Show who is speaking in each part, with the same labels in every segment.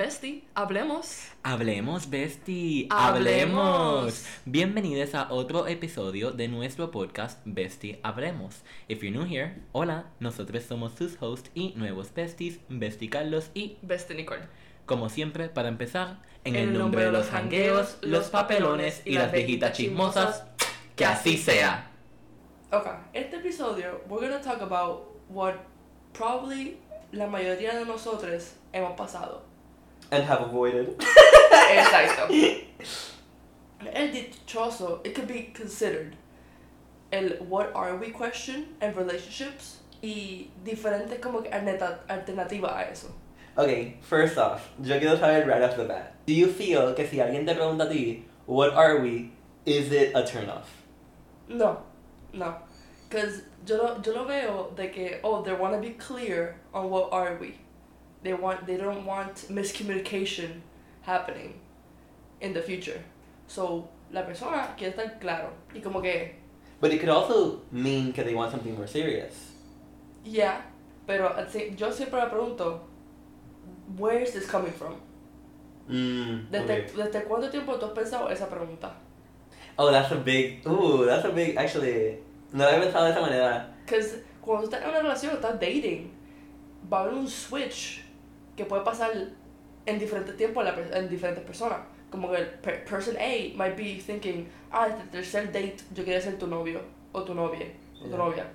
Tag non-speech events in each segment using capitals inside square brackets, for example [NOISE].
Speaker 1: Bestie, hablemos.
Speaker 2: Hablemos, Bestie.
Speaker 1: Hablemos.
Speaker 2: Bienvenidos a otro episodio de nuestro podcast Bestie Hablemos. If you're new here, hola, nosotros somos sus hosts y nuevos besties, Bestie Carlos y,
Speaker 1: Bestie Nicole.
Speaker 2: como siempre, para empezar, en el nombre de los jangueos, los papelones y las viejitas chismosas, que así sea.
Speaker 1: Okay, este episodio, we're gonna talk about what probably la mayoría de nosotros hemos pasado.
Speaker 3: And have avoided. [LAUGHS]
Speaker 1: Exacto. [LAUGHS] El dichoso, it could be considered el what are we question and relationships y diferentes como que alternata- alternativas a eso.
Speaker 3: Okay, first off, yo quiero saber right off the bat. Do you feel que si alguien te pregunta a ti, what are we, is it a turn off?
Speaker 1: No, no. Because yo lo, yo lo veo de que, oh, they want to be clear on what are we. They want, they don't want miscommunication happening in the future. So, la persona quiere estar claro. Y como que,
Speaker 3: But it could also mean que they want something more serious.
Speaker 1: yeah, pero yo siempre me pregunto, where is this coming from?
Speaker 3: Mm,
Speaker 1: ¿Desde,
Speaker 3: okay.
Speaker 1: ¿Desde cuánto tiempo tú has pensado esa pregunta?
Speaker 3: Oh, that's a big, ooh, that's a big, actually, no lo había pensado de esa manera.
Speaker 1: Because cuando tú estás en una relación, estás dating, va a haber un switch que puede pasar en diferentes tiempos en, diferentes personas. Como que el per- person A might be thinking, ah, este tercer date yo quería ser tu novio o tu novia o tu
Speaker 3: Yeah.
Speaker 1: novia.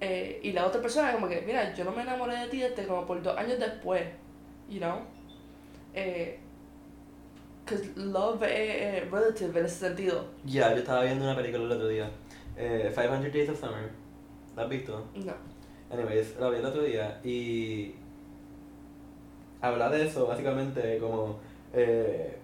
Speaker 1: Eh, y la otra persona es como que, mira, yo no me enamoré de ti desde como por dos años después, you know? Eh, Because love es eh, relative en ese sentido.
Speaker 3: Ya, yo estaba viendo una película el otro día. Eh, 500 Days of Summer. ¿La has visto?
Speaker 1: No.
Speaker 3: Anyways, la vi el otro día y habla de eso básicamente como eh,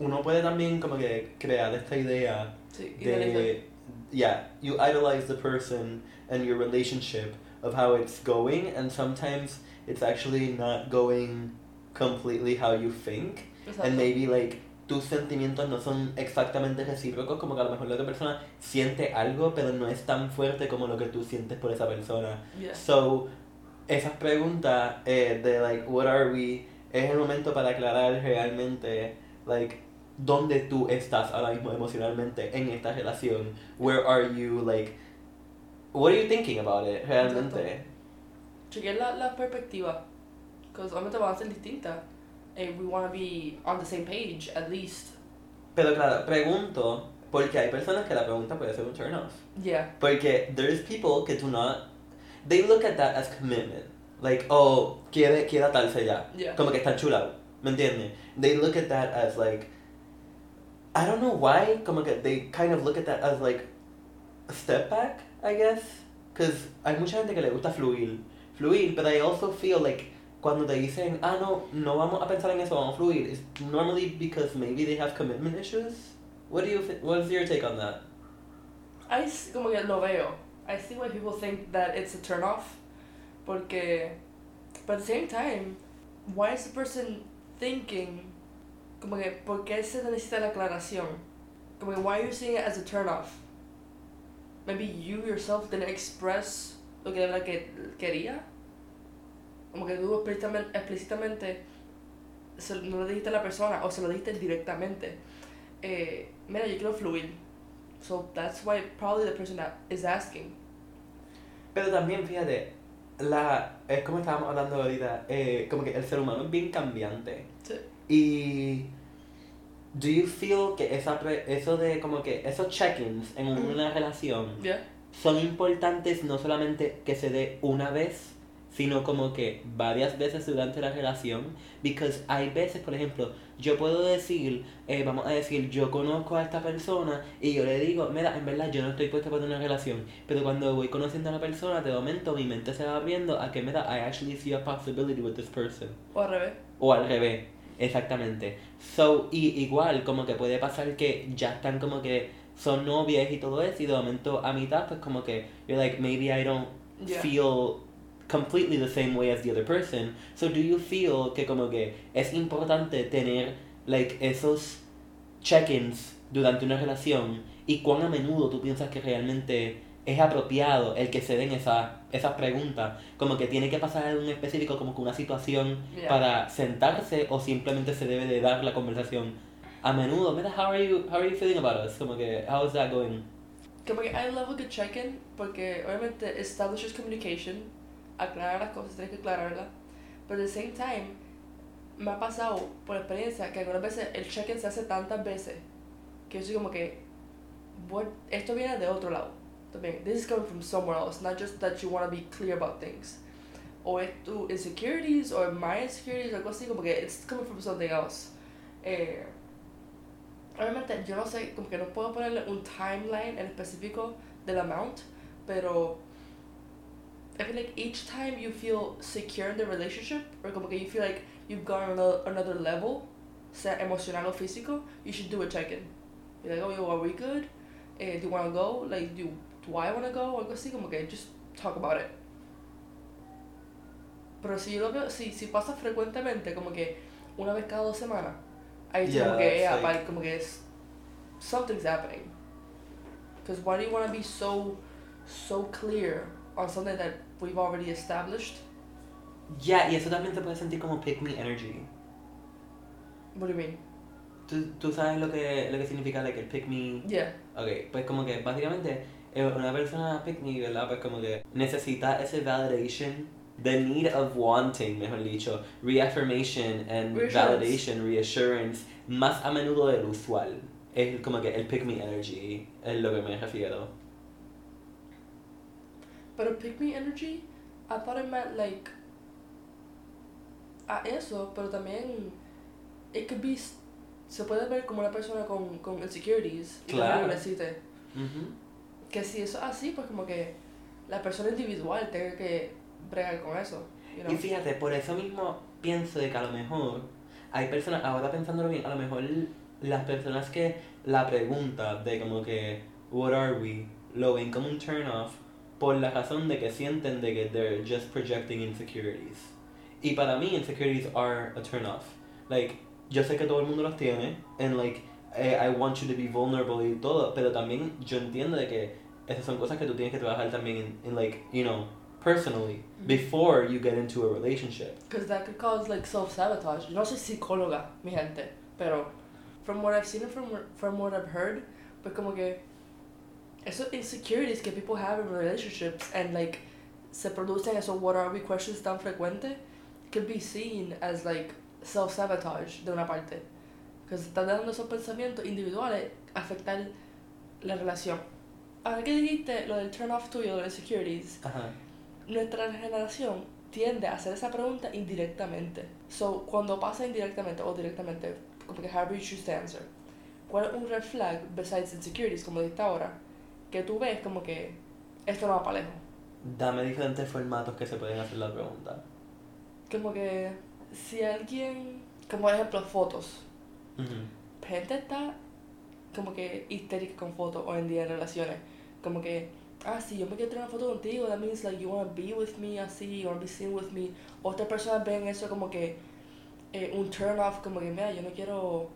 Speaker 3: uno puede también como que crear esta idea
Speaker 1: Sí, de
Speaker 3: yeah you idolize the person and your relationship of how it's going and sometimes it's actually not going completely how you think
Speaker 1: Exacto.
Speaker 3: and maybe like tus sentimientos no son exactamente recíprocos como que a lo mejor la otra persona siente algo pero no es tan fuerte como lo que tú sientes por esa persona
Speaker 1: Yeah.
Speaker 3: So, esas preguntas eh, de, like, what are we, es el momento para aclarar realmente, like, dónde tú estás ahora mismo emocionalmente en esta relación. Where are you, like, what are you thinking about it, realmente?
Speaker 1: chequear la, la perspectiva, because obviamente van a ser distintas. And we want to be on the same page, at least.
Speaker 3: Pero claro, pregunto, porque hay personas que la pregunta puede ser un turn off.
Speaker 1: Yeah.
Speaker 3: Porque there's people que do not, they look at that as commitment. Like, oh, quiere, quiere atarse ya.
Speaker 1: Yeah.
Speaker 3: Como que están chulados, ¿me entiendes? They look at that as like, I don't know why, como que they kind of look at that as like a step back, I guess. Because hay mucha gente que le gusta fluir, fluir, but I also feel like cuando te dicen, ah, no, no vamos a pensar en eso, vamos a fluir, it's normally because maybe they have commitment issues. What do you, thi- what's your take on that?
Speaker 1: I como que lo veo. I see why people think that it's a turn off. Porque, but at the same time, why is the person thinking, como que, ¿por qué se necesita la aclaración? Como que, why are you seeing it as a turn off? Maybe you yourself didn't express lo que de verdad que quería. Como que tú explícitamente, explícitamente se, no lo dijiste a la persona o se lo dijiste directamente. Eh, mira, yo quiero fluir. So that's why probably the person that is asking.
Speaker 3: Pero también, fíjate, la, es como estábamos hablando ahorita, eh, como que el ser humano es bien cambiante.
Speaker 1: Sí.
Speaker 3: Y do you feel que esa eso de como que esos check-ins en
Speaker 1: Ujú.
Speaker 3: una relación
Speaker 1: Yeah.
Speaker 3: son importantes no solamente que se dé una vez, sino como que varias veces durante la relación, because hay veces, por ejemplo, yo puedo decir, eh, vamos a decir, yo conozco a esta persona y yo le digo, mira, en verdad yo no estoy puesta para una relación, pero cuando voy conociendo a la persona, de momento mi mente se va abriendo a que, mira, I actually see a possibility with this person.
Speaker 1: O al revés.
Speaker 3: O al revés, exactamente. So, y igual, como que puede pasar que ya están como que son novias y todo eso, y de momento a mitad, pues como que you're like, maybe I don't
Speaker 1: Yeah.
Speaker 3: feel completely the same way as the other person. So, do you feel que como que es importante tener, like, esos check-ins durante una relación? ¿Y cuán a menudo tú piensas que realmente es apropiado el que se den esas esas preguntas, como que tiene que pasar en específico, como que una situación
Speaker 1: Yeah.
Speaker 3: para sentarse o simplemente se debe de dar la conversación a menudo. Mira, how are you, how are you feeling about us? Como que, how is that going?
Speaker 1: Como que I love a good check-in porque obviamente establishes communication, aclarar las cosas, tienes que aclararlas, pero the same time me ha pasado por experiencia que algunas veces el check-in se hace tantas veces que yo soy como que what, esto viene de otro lado. También, this is coming from somewhere else, not just that you want to be clear about things. O es tu insecurities or my insecurities, algo así, como que it's coming from something else. Eh, obviamente yo no sé, como que no puedo ponerle un timeline en específico del amount, pero I feel like each time you feel secure in the relationship, or como que you feel like you've gone another, another level, sea emocional o físico, you should do a check-in. You're like, oh, yo, are we good? Eh, do you want to go? Like, do, do I want to go? Algo así, como que just talk about it. Pero si yo lo veo, si, si pasa frecuentemente, como que una vez cada dos semanas, ahí
Speaker 4: Yeah,
Speaker 1: como que, yeah,
Speaker 4: like,
Speaker 1: como que es, something's happening. Because why do you want to be so, so clear on something that we've already established?
Speaker 3: Ya, y eso también se puede sentir como pick me energy.
Speaker 1: What do you mean?
Speaker 3: ¿Tú, tú sabes lo que, lo que significa like, el pick me?
Speaker 1: Yeah.
Speaker 3: Ok, pues como que básicamente eh, una persona pick me, ¿verdad? Pues como que necesita ese validation, the need of wanting, mejor dicho, reaffirmation and
Speaker 1: Reassurance.
Speaker 3: validation, reassurance, más a menudo del usual. Es como que el pick me energy, es lo que me refiero.
Speaker 1: Pero pick me energy, I thought it meant like a eso, pero también it could be se puede ver como una persona con, con insecurities
Speaker 3: Claro.
Speaker 1: lo necesite.
Speaker 3: Ujú.
Speaker 1: Que si eso es así, pues como que la persona individual tenga que bregar con eso. You know?
Speaker 3: Y fíjate, por eso mismo pienso de que a lo mejor hay personas, ahora pensándolo bien, a lo mejor las personas que la pregunta de como que, what are we, lo ven como un turn off por la razón de que sienten de que they're just projecting insecurities. Y para mí insecurities are a turn off. Like, yo sé que todo el mundo los tiene, and like, eh, I want you to be vulnerable y todo, pero también yo entiendo de que esas son cosas que tú tienes que trabajar también en, like, you know, personally,
Speaker 1: Mhm.
Speaker 3: before you get into a relationship.
Speaker 1: Because that could cause like self-sabotage. Yo no soy psicóloga, mi gente, pero from what I've seen and from, from what I've heard, pues como que esos insecurities que people have in relationships and like se producen esos what are we questions tan frecuentes could be seen as like self-sabotage de una parte. Because están dando esos pensamientos individuales afectar la relación. Ahora que dijiste lo del turn off tuyo, de los insecurities,
Speaker 3: Ajá.
Speaker 1: nuestra generación tiende a hacer esa pregunta indirectamente. So, cuando pasa indirectamente o directamente, como que however you choose to answer, ¿cuál es un red flag besides insecurities, como dijiste ahora, que tú ves como que esto no va para lejos?
Speaker 3: Dame diferentes formatos que se pueden hacer la pregunta.
Speaker 1: Como que si alguien, como por ejemplo fotos,
Speaker 3: Ujú.
Speaker 1: gente está como que histérica con fotos hoy en día en relaciones. Como que, ah, sí, yo me quiero tener una foto contigo, that means like you want to be with me, así, you want to be seen with me. Otras personas ven eso como que eh, un turn off, como que, mira, yo no quiero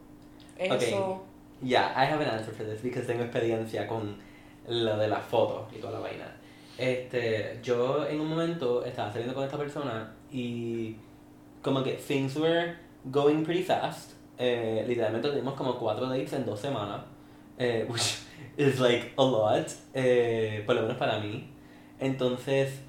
Speaker 1: eso.
Speaker 3: Yeah, I have an answer for this because tengo experiencia con lo de las fotos y toda la vaina. Este, yo en un momento estaba saliendo con esta persona y como que things were going pretty fast. Eh, literalmente tuvimos como cuatro dates en dos semanas, eh, [LAUGHS] which is like a lot, eh, por lo menos para mí. Entonces,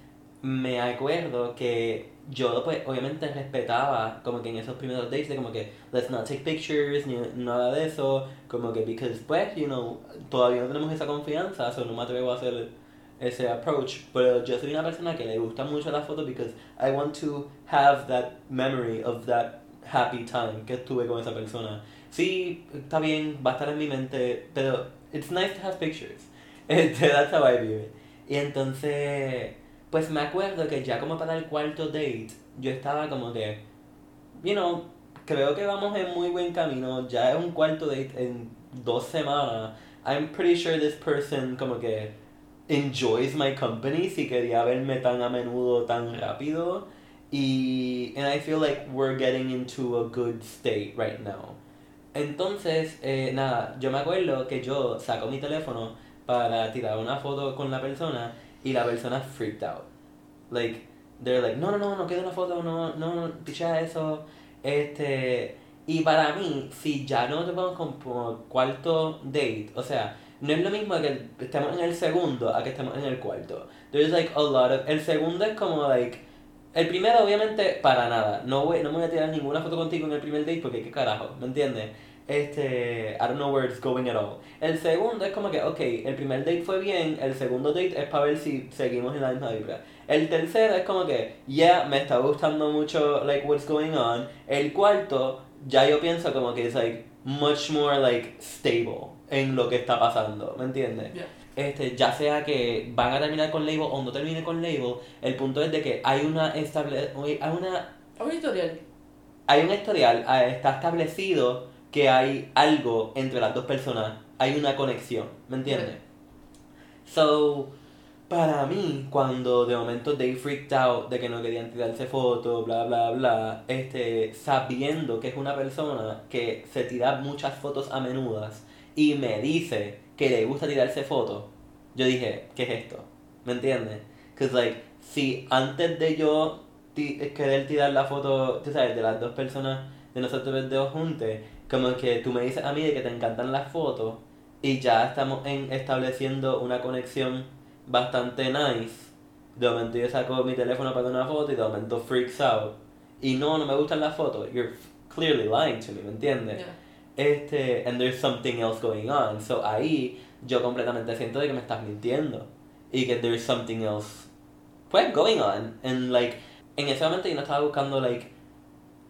Speaker 3: me acuerdo que yo pues obviamente respetaba como que en esos primeros dates de como que let's not take pictures ni nada de eso como que because pues you know todavía no tenemos esa confianza so no me atrevo a hacer ese approach pero yo soy una persona que le gusta mucho la foto because I want to have that memory of that happy time que estuve con esa persona. Sí está bien va a estar en mi mente pero it's nice to have pictures. [LAUGHS] Este, that's how I view it y entonces pues me acuerdo que ya como para el cuarto date, yo estaba como que, you know, creo que vamos en muy buen camino, ya es un cuarto date en dos semanas. I'm pretty sure this person como que enjoys my company si quería verme tan a menudo, tan rápido. Y and I feel like we're getting into a good state right now. Entonces, eh, nada, yo me acuerdo que yo saco mi teléfono para tirar una foto con la persona y la persona freaked out. Like, they're like, no, no, no, no queda una foto, no, no, picha eso. Este, y para mí, si ya no te vamos como cuarto date, o sea, no es lo mismo que estemos en el segundo a que estemos en el cuarto. There's like a lot of, el segundo es como like, el primero obviamente para nada, no, voy, no me voy a tirar ninguna foto contigo en el primer date porque qué carajo, ¿me entiendes? Este, I don't know where it's going at all. El segundo es como que, ok, el primer date fue bien, el segundo date es para ver si seguimos en la misma vibra. El tercero es como que, yeah, me está gustando mucho, like, what's going on. El cuarto, ya yo pienso como que es, like, much more, like, stable en lo que está pasando, ¿me entiendes?
Speaker 1: Yeah.
Speaker 3: Este, ya sea que van a terminar con label o no termine con label, el punto es de que hay una estable, hay una
Speaker 1: Un historial.
Speaker 3: hay un historial, ah, está establecido que hay algo entre las dos personas, hay una conexión, ¿me entiendes? So, para mí, cuando de momento they freaked out de que no querían tirarse fotos, bla, bla, bla, este, sabiendo que es una persona que se tira muchas fotos a menudas y me dice que le gusta tirarse fotos, yo dije, ¿qué es esto? ¿Me entiendes? Because, like, si antes de yo querer tirar la foto, tú sabes, de las dos personas de nosotros dos juntos, como que tú me dices a mí de que te encantan las fotos y ya estamos en, estableciendo una conexión bastante nice. De momento yo saco mi teléfono para una foto y de momento freaks out. Y no, no me gustan las fotos. You're clearly lying to me, ¿me entiendes?
Speaker 1: Yeah.
Speaker 3: Este, and there's something else going on. So ahí yo completamente siento de que me estás mintiendo. Y que there's something else, pues, going on. And like, en ese momento yo no estaba buscando, like,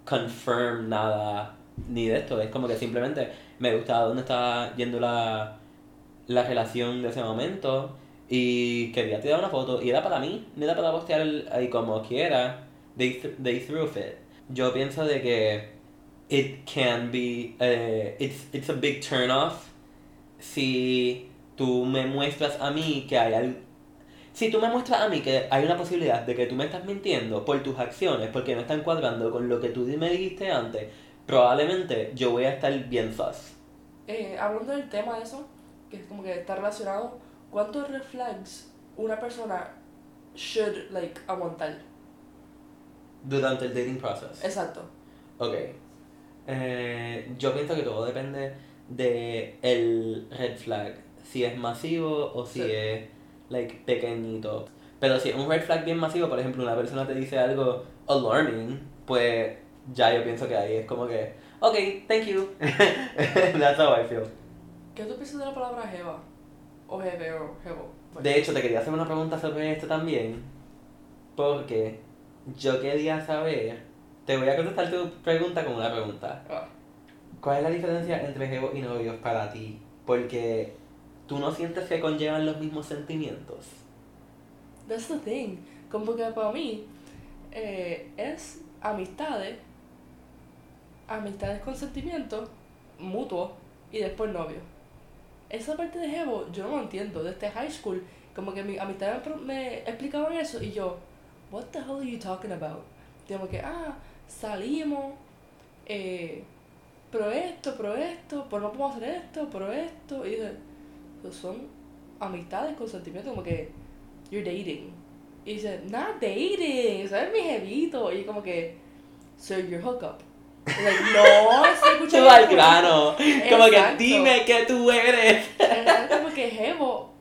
Speaker 3: confirm nada ni de esto. Es como que simplemente me gustaba dónde estaba yendo la, la relación de ese momento. Y quería tirar una foto. Y era para mí, no era para postear ahí como quiera. They, th- they threw it. Yo pienso de que it can be eh, it's it's a big turn off si tú me muestras a mí que hay al- si tú me muestras a mí que hay una posibilidad de que tú me estás mintiendo por tus acciones porque no están cuadrando con lo que tú me dijiste antes probablemente yo voy a estar bien sus
Speaker 1: Eh, hablando del tema de eso, que es como que está relacionado, ¿cuántos red flags una persona should, like, aguantar?
Speaker 3: durante el dating process
Speaker 1: Exacto.
Speaker 3: Ok. Eh, yo pienso que todo depende de el red flag. Si es masivo o si
Speaker 1: Sí.
Speaker 3: es like pequeñito. Pero si es un red flag bien masivo, por ejemplo, una persona te dice algo alarming, pues ya yo pienso que ahí es como que, ok, thank you. [LAUGHS] That's how I feel.
Speaker 1: ¿Qué tú piensas de la palabra jeva? O jeve o jevo.
Speaker 3: De hecho, te quería hacer una pregunta sobre esto también, porque yo quería saber, te voy a contestar tu pregunta con una pregunta.
Speaker 1: Ah,
Speaker 3: ¿Cuál es la diferencia entre jevo y novios para ti? Porque tú no sientes que conllevan los mismos sentimientos.
Speaker 1: That's the thing. Como que para mí eh, es amistades, amistades con sentimientos mutuos y después novios. Esa parte de Jevo yo no lo entiendo. Desde high school, como que mis amistades me, explicaban eso y yo, what the hell are you talking about? Como que, ah, salimos, eh, pero esto, pero esto, pero no podemos hacer esto, pero esto. Y dije, "Pues son amistades con sentimientos, como que you're dating. Y dice, not dating, ¿sabes mi jevito? Y como que, so your hookup. No, estoy
Speaker 3: Tú
Speaker 1: escuchando.
Speaker 3: al grano. Como que dime que tú eres.
Speaker 1: Es [LAUGHS] como que jevo,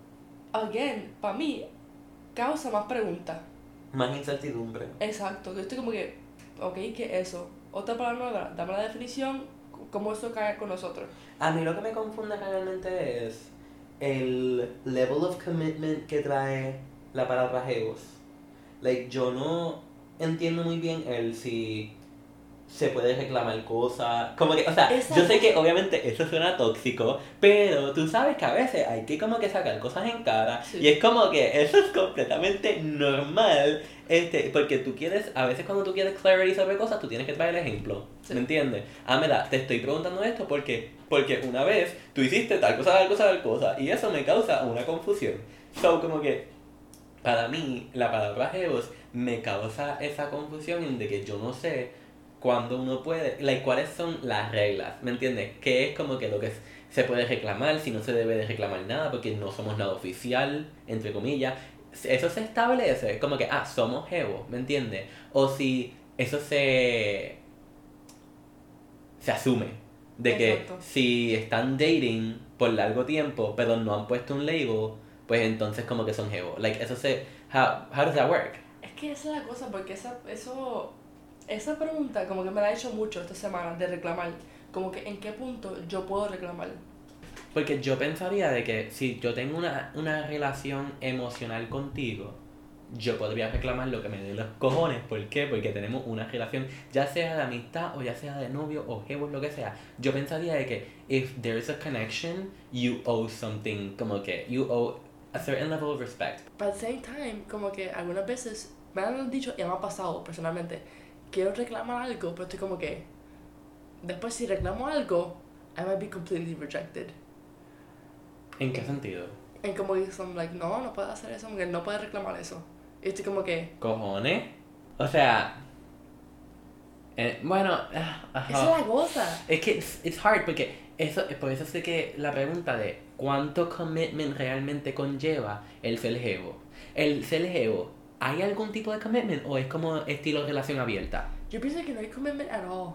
Speaker 1: again, para mí, causa más preguntas.
Speaker 3: Más incertidumbre.
Speaker 1: Exacto, yo estoy como que, ok, ¿qué es eso? Otra palabra nueva, dame la definición, cómo eso cae con nosotros.
Speaker 3: A mí lo que me confunde realmente es el level of commitment que trae la palabra jevos. Like, yo no entiendo muy bien el si se puede reclamar cosas. Como que, o sea, yo
Speaker 1: Exacto.
Speaker 3: sé que obviamente eso suena tóxico, pero tú sabes que a veces hay que como que sacar cosas en cara.
Speaker 1: Sí.
Speaker 3: Y es como que eso es completamente normal. Este, porque tú quieres, a veces cuando tú quieres clarity sobre cosas, tú tienes que traer el ejemplo.
Speaker 1: Sí.
Speaker 3: ¿Me entiendes? Ah, mira, te estoy preguntando esto porque, porque una vez tú hiciste tal cosa, tal cosa, tal cosa, y eso me causa una confusión. So, como que, para mí, la palabra Jevos me causa esa confusión de que yo no sé cuándo uno puede, like, cuáles son las reglas, ¿me entiendes? ¿Qué es como que lo que se puede reclamar, si no se debe de reclamar nada, porque no somos nada oficial, entre comillas. Eso se establece, como que, ah, somos Evo, ¿me entiendes? O si eso se. se asume. De que
Speaker 1: Exacto.
Speaker 3: si están dating por largo tiempo, pero no han puesto un label, pues entonces como que son Evo. Like, eso se. How, how does that work?
Speaker 1: Es que esa es la cosa, porque esa, eso, esa pregunta como que me la he hecho mucho esta semana de reclamar. Como que en qué punto yo puedo reclamar.
Speaker 3: Porque yo pensaría de que si yo tengo una, una relación emocional contigo, yo podría reclamar lo que me dé los cojones. ¿Por qué? Porque tenemos una relación, ya sea de amistad o ya sea de novio o jevo, lo que sea. Yo pensaría de que if there's a connection, you owe something, como que you owe a certain level of respect.
Speaker 1: But at the same time, como que algunas veces me han dicho y me ha pasado personalmente, quiero reclamar algo, pero estoy como que, después si reclamo algo, I might be completely rejected.
Speaker 3: ¿En qué sentido?
Speaker 1: Y como que son like, no, no puedes hacer eso, no puedes reclamar eso. Y estoy como que,
Speaker 3: ¿Cojones? O sea... eh, bueno, ah,
Speaker 1: esa es la cosa.
Speaker 3: Es que it's, it's hard porque eso, por eso sé que la pregunta de cuánto commitment realmente conlleva el ser jevo. El ser jevo, ¿hay algún tipo de commitment o es como estilo relación abierta?
Speaker 1: Yo pienso que no hay commitment at all.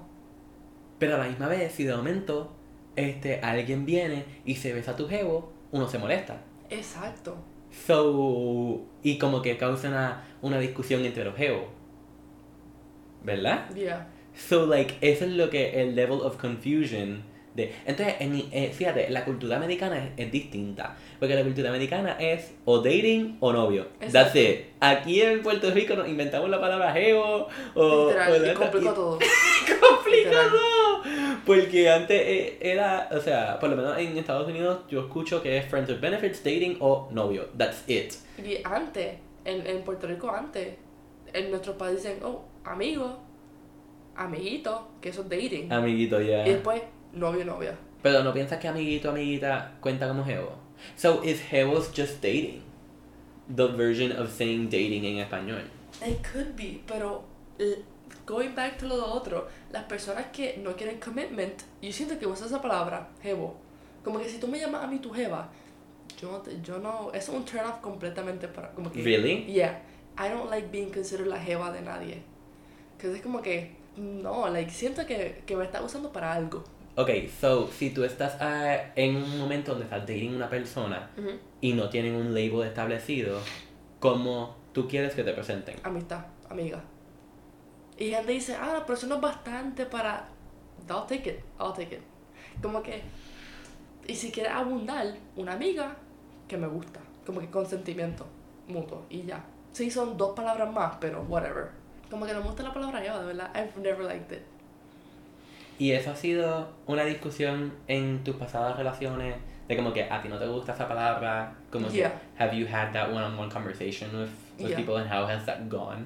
Speaker 3: Pero a la misma vez, si de momento este, alguien viene y se besa a tu jevo, uno se molesta.
Speaker 1: Exacto.
Speaker 3: So, y como que causa una, una discusión entre los jevos. ¿Verdad?
Speaker 1: Yeah.
Speaker 3: So, like, eso es lo que el level of confusion de... Entonces, en, eh, fíjate, la cultura americana es, es distinta. Porque la cultura americana es o dating o novio. That's it. Aquí en Puerto Rico nos inventamos la palabra geo o...
Speaker 1: Literal,
Speaker 3: o
Speaker 1: y complicó todo. [LAUGHS]
Speaker 3: complicado. Porque antes eh, era, o sea, por lo menos en Estados Unidos yo escucho que es friends with benefits, dating o novio. That's it.
Speaker 1: Y antes, en, en Puerto Rico antes, en nuestro país dicen, oh, amigo, amiguito, que eso es dating.
Speaker 3: Amiguito, ya.
Speaker 1: Y después, novio, novia.
Speaker 3: Pero no piensas que amiguito, amiguita cuenta como Hevo. So is Hevo's just dating? The version of saying dating en español.
Speaker 1: It could be, pero going back to lo otro, las personas que no quieren commitment, yo siento que usas esa palabra, jevo. Como que si tú me llamas a mí tu jeva, yo no, te- yo no, es un turn off completamente para, como que...
Speaker 3: Really?
Speaker 1: Yeah, I don't like being considered la jeva de nadie. Que es como que, no, like, siento que, que me está usando para algo.
Speaker 3: Ok, so si tú estás ah, en un momento donde estás dating una persona
Speaker 1: Ujú.
Speaker 3: y no tienen un label establecido, ¿cómo tú quieres que te presenten?
Speaker 1: Amistad, amiga. Y gente dice, ah, pero eso no es bastante para... I'll take it, I'll take it. Como que... Y si quieres abundar, una amiga que me gusta. Como que consentimiento mutuo y ya. Sí, son dos palabras más, pero whatever. Como que no me gusta la palabra yo, de verdad. I've never liked it.
Speaker 3: ¿Y eso ha sido una discusión en tus pasadas relaciones? De como que a ti no te gusta esa palabra, como que
Speaker 1: Yeah.
Speaker 3: have you had that one-on-one conversation with, with
Speaker 1: Yeah.
Speaker 3: people and how has that gone?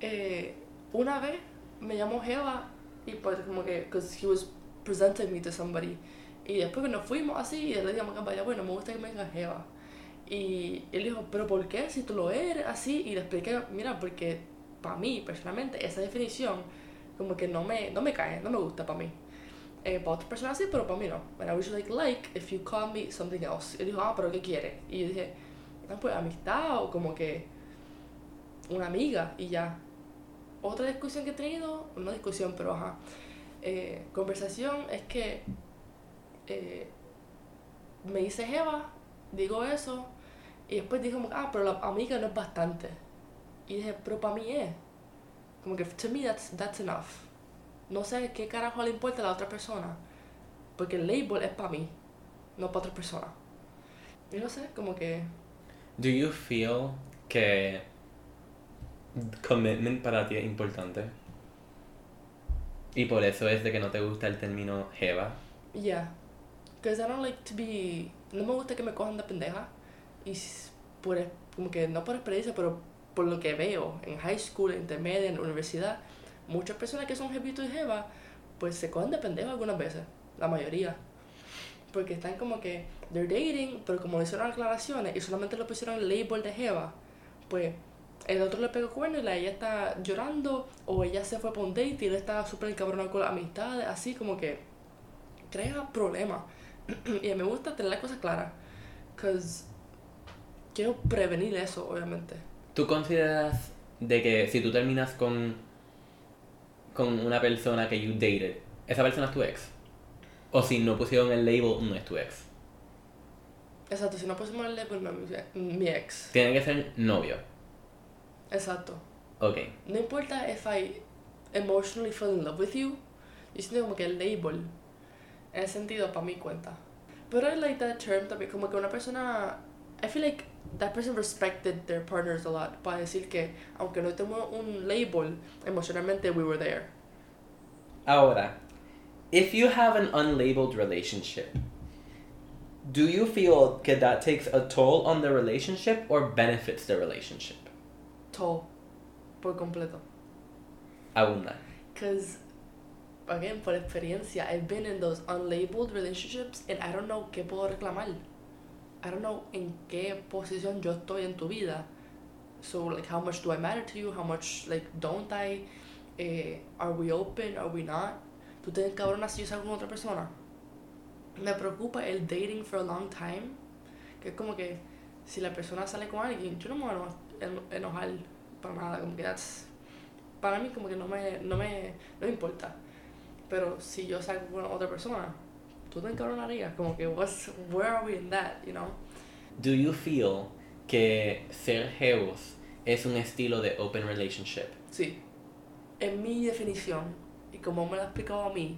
Speaker 1: Eh, una vez me llamó Jeva y pues como que, because he was presenting me to somebody. Y después que nos fuimos así, y le dije, vaya, bueno, me gusta que me digas Jeva. Y él dijo, pero ¿por qué? Si tú lo eres así. Y le expliqué, mira, porque para mí, personalmente, esa definición como que no me, no me cae, no me gusta para mí. Eh, para otras personas sí, pero para mí no. And I would like, like if you call me something else. Y dijo, ah, pero ¿qué quieres? Y yo dije, "Ah, pues amistad o como que una amiga y ya. Otra discusión que he tenido, no discusión, pero ajá, eh, conversación es que eh, me dice Jeva, digo eso, y después dijo, ah, pero la amiga no es bastante. Y dije, pero para mí es. Como que, to me, that's, that's enough. No sé qué carajo le importa a la otra persona, porque el label es para mí, no para otra persona. Y no sé, como que,
Speaker 3: Do you feel que commitment para ti es importante? Y por eso es de que no te gusta el término jeva.
Speaker 1: Yeah. Because I don't like to be. No me gusta que me cojan de pendeja. Y por, como que no por experiencia, pero por lo que veo en high school, en intermedia, en universidad, muchas personas que son jevitos y jeva, pues se cogen de pendejo algunas veces. La mayoría. Porque están como que. They're dating, pero como le hicieron aclaraciones y solamente le pusieron el label de jeva, pues el otro le pegó cuerno y la ella está llorando, o ella se fue para un date y él está súper encabronado con las amistades, así como que crea problemas. [CLEARS THROAT] y me gusta tener las cosas claras. Because quiero prevenir eso, obviamente.
Speaker 3: ¿Tú consideras de que si tú terminas con, con una persona que you dated, esa persona es tu ex? O si no pusieron el label, no es tu ex.
Speaker 1: Exacto, si no pusimos el label, no es mi, mi ex.
Speaker 3: Tiene que ser novio.
Speaker 1: Exacto.
Speaker 3: Ok.
Speaker 1: No importa if I emotionally fall in love with you, yo siento como que el label, en ese sentido, para mí cuenta. Pero I like that term también, como que una persona, I feel like that person respected their partners a lot, para decir que, aunque no tengo un label, emocionalmente we were there.
Speaker 3: Ahora, if you have an unlabeled relationship, do you feel que that takes a toll on the relationship or benefits the relationship?
Speaker 1: Todo, por completo.
Speaker 3: Abunda.
Speaker 1: Because, again, por experiencia, I've been in those unlabeled relationships and I don't know qué puedo reclamar. I don't know en qué posición yo estoy en tu vida. So, like, how much do I matter to you? How much, like, don't I? Eh, are we open? Are we not? ¿Tú te encabronas si yo salgo con otra persona? Me preocupa el dating for a long time. Que es como que si la persona sale con alguien, yo no me voy a eno- en- enojar para nada. Como que that's para mí como que no me, no me, no importa. Pero si yo salgo con otra persona, tú te encabronarías, como que what's, where are we in that, you know?
Speaker 3: Do you feel que ser heos es un estilo de open relationship?
Speaker 1: Sí. En mi definición, y como me lo ha explicado a mí,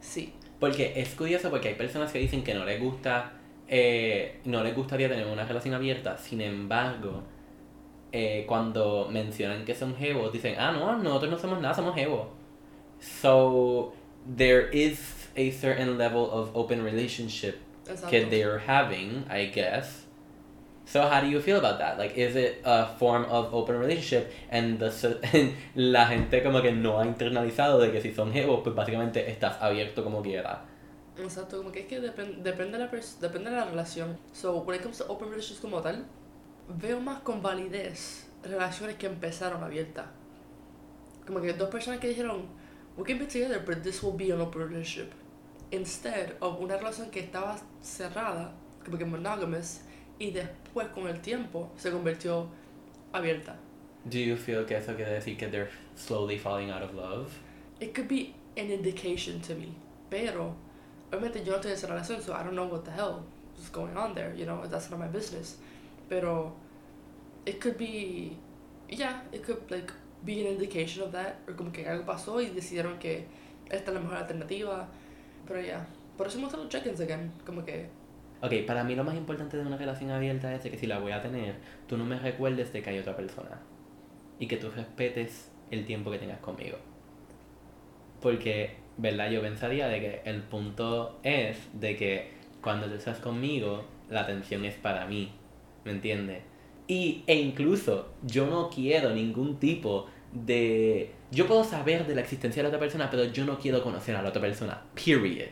Speaker 1: sí.
Speaker 3: Porque es curioso porque hay personas que dicen que no les gusta, eh, no les gustaría tener una relación abierta, sin embargo, eh, cuando mencionan que son heos, dicen, ah, no, nosotros no somos nada, somos heos. So, there is a certain level of open relationship
Speaker 1: Exacto.
Speaker 3: que they're having, I guess. So how do you feel about that? Like, is it a form of open relationship? And the, [LAUGHS] la gente como que no ha internalizado de que si son heos, pues básicamente estás abierto como quieras.
Speaker 1: Exacto, como que es que depen- depende, de la depende de la relación. So, when it comes to open relationships como tal, veo más con validez relaciones que empezaron abiertas. Como que dos personas que dijeron, we can be together, but this will be an open relationship. Instead of una relación que estaba cerrada, como que monogamous, y después con el tiempo se convirtió abierta.
Speaker 3: Do you feel que eso quiere decir que they're slowly falling out of love?
Speaker 1: It could be an indication to me, pero obviamente yo no estoy en esa relación, so I don't know what the hell is going on there, you know, that's not my business. Pero it could be, yeah, it could like be an indication of that, o como que algo pasó y decidieron que esta es la mejor alternativa, pero ya, por eso me gustan los check-ins again, como que,
Speaker 3: Ok, para mí lo más importante de una relación abierta es que si la voy a tener, tú no me recuerdes de que hay otra persona. Y que tú respetes el tiempo que tengas conmigo. Porque, ¿verdad? Yo pensaría de que el punto es de que cuando tú estás conmigo, la atención es para mí. ¿Me entiendes? Y, e incluso, yo no quiero ningún tipo de... Yo puedo saber de la existencia de la otra persona, pero yo no quiero conocer a la otra persona. Period.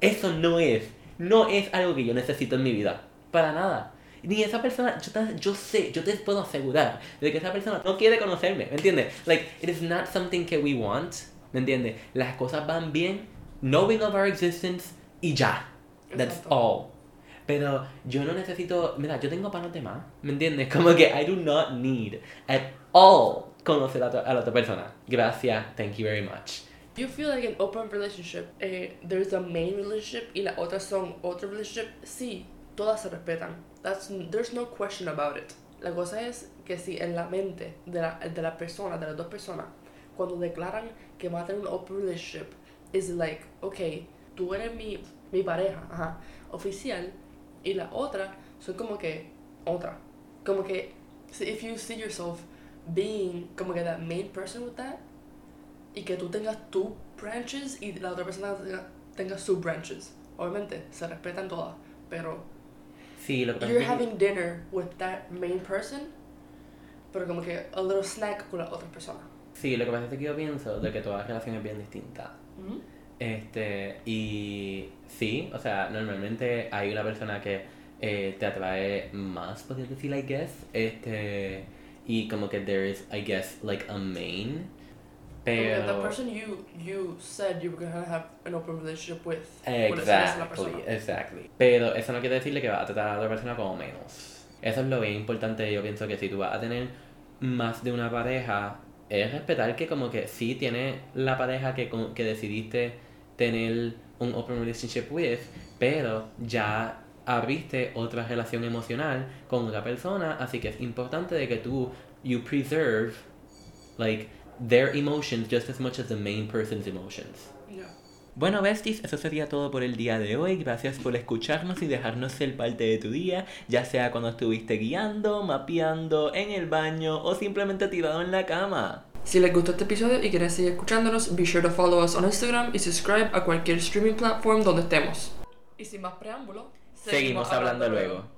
Speaker 3: Eso no es, no es algo que yo necesito en mi vida. Para nada. Ni esa persona, yo, te- yo sé, yo te puedo asegurar de que esa persona no quiere conocerme, ¿me entiendes? Like, it is not something que we want, ¿me entiendes? Las cosas van bien, knowing of our existence y ya. That's all. Pero yo no necesito, mira, yo tengo panos de más, ¿me entiendes? [LAUGHS] Como que I do not need at all conocer a, a la otra persona. Gracias, thank you very much.
Speaker 1: you feel like an open relationship, eh, there's a main relationship y las otras son otro relationship, sí, todas se respetan. That's, there's no question about it. La cosa es que si en la mente de la, de la persona, de las dos personas, cuando declaran que van a tener un open relationship, is like, okay, tú eres mi, mi pareja, ajá, oficial, y la otra son como que otra. Como que, si- if you see yourself being como que that main person with that, y que tú tengas tus branches y la otra persona tenga, tenga sus branches. Obviamente, se respetan todas, pero
Speaker 3: Sí, lo que
Speaker 1: you're
Speaker 3: es que-
Speaker 1: having dinner with that main person, pero como que a little snack con la otra persona.
Speaker 3: Sí, lo que pasa es que yo pienso de que toda relación es bien distinta. Este, y sí, o sea, normalmente hay una persona que eh, te atrae más, podrías decir, I guess. Este, y como que there is, I guess, like a main. Pero...
Speaker 1: the person you you said you were gonna have an open relationship with.
Speaker 3: Exactly, exactly. Pero eso no quiere decirle que vas a tratar a la otra persona como menos. Eso es lo bien importante. Yo pienso que si tú vas a tener más de una pareja, es respetar que como que sí tiene la pareja que, con- que decidiste tener un open relationship with, pero ya abriste otra relación emocional con otra persona, así que es importante de que tú you preserve like their emotions just as much as the main person's emotions.
Speaker 1: Yeah.
Speaker 3: Bueno, besties, eso sería todo por el día de hoy. Gracias por escucharnos y dejarnos ser parte de tu día, ya sea cuando estuviste guiando, mapeando, en el baño o simplemente tirado en la cama.
Speaker 1: Si les gustó este episodio y quieren seguir escuchándonos, be sure to follow us on Instagram y subscribe a cualquier streaming platform donde estemos. Y sin más preámbulo,
Speaker 3: Seguimos hablando luego.